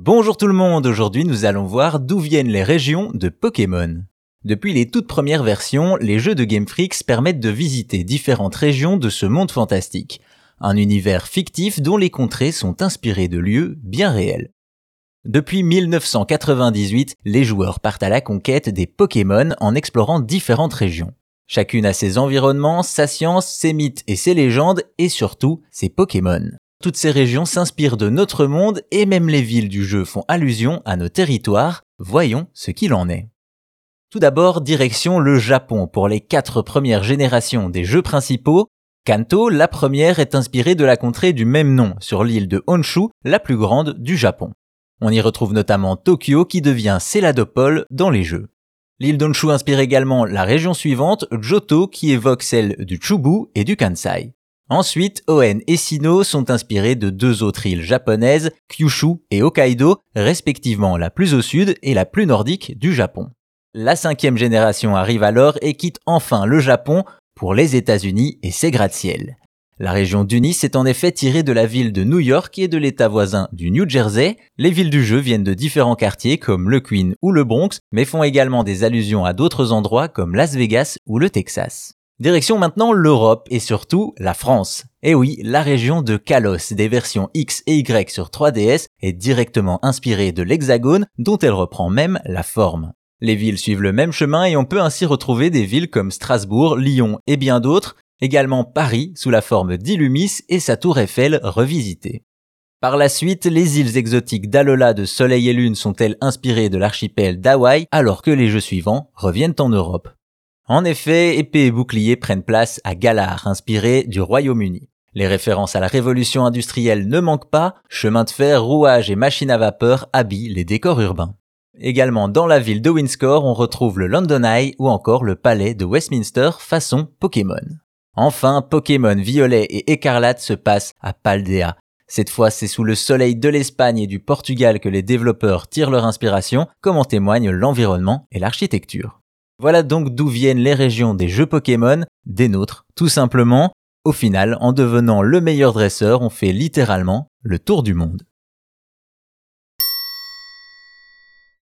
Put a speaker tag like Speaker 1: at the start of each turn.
Speaker 1: Bonjour tout le monde, aujourd'hui nous allons voir d'où viennent les régions de Pokémon. Depuis les toutes premières versions, les jeux de Game Freaks permettent de visiter différentes régions de ce monde fantastique. Un univers fictif dont les contrées sont inspirées de lieux bien réels. Depuis 1998, les joueurs partent à la conquête des Pokémon en explorant différentes régions. Chacune a ses environnements, sa science, ses mythes et ses légendes, et surtout ses Pokémon. Toutes ces régions s'inspirent de notre monde et même les villes du jeu font allusion à nos territoires. Voyons ce qu'il en est. Tout d'abord, direction le Japon pour les quatre premières générations des jeux principaux. Kanto, la première, est inspirée de la contrée du même nom sur l'île de Honshu, la plus grande du Japon. On y retrouve notamment Tokyo qui devient Céladopole dans les jeux. L'île d'Honshu inspire également la région suivante, Johto, qui évoque celle du Chubu et du Kansai. Ensuite, Oen et Sino sont inspirés de deux autres îles japonaises, Kyushu et Hokkaido, respectivement la plus au sud et la plus nordique du Japon. La cinquième génération arrive alors et quitte enfin le Japon pour les États-Unis et ses gratte-ciel. La région d'Unis est en effet tirée de la ville de New York et de l'état voisin du New Jersey. Les villes du jeu viennent de différents quartiers comme le Queen ou le Bronx, mais font également des allusions à d'autres endroits comme Las Vegas ou le Texas. Direction maintenant l'Europe et surtout la France. Et oui, la région de Kalos des versions X et Y sur 3DS est directement inspirée de l'Hexagone dont elle reprend même la forme. Les villes suivent le même chemin et on peut ainsi retrouver des villes comme Strasbourg, Lyon et bien d'autres, également Paris sous la forme d'Illumis et sa tour Eiffel revisitée. Par la suite, les îles exotiques d'Alola de Soleil et Lune sont-elles inspirées de l'archipel d'Hawaï alors que les jeux suivants reviennent en Europe? En effet, épée et bouclier prennent place à Galar, inspiré du Royaume-Uni. Les références à la révolution industrielle ne manquent pas, chemin de fer, rouages et machines à vapeur habillent les décors urbains. Également dans la ville de Windsor, on retrouve le London Eye ou encore le palais de Westminster façon Pokémon. Enfin, Pokémon Violet et Écarlate se passe à Paldea. Cette fois, c'est sous le soleil de l'Espagne et du Portugal que les développeurs tirent leur inspiration, comme en témoignent l'environnement et l'architecture. Voilà donc d'où viennent les régions des jeux Pokémon, des nôtres, tout simplement. Au final, en devenant le meilleur dresseur, on fait littéralement le tour du monde.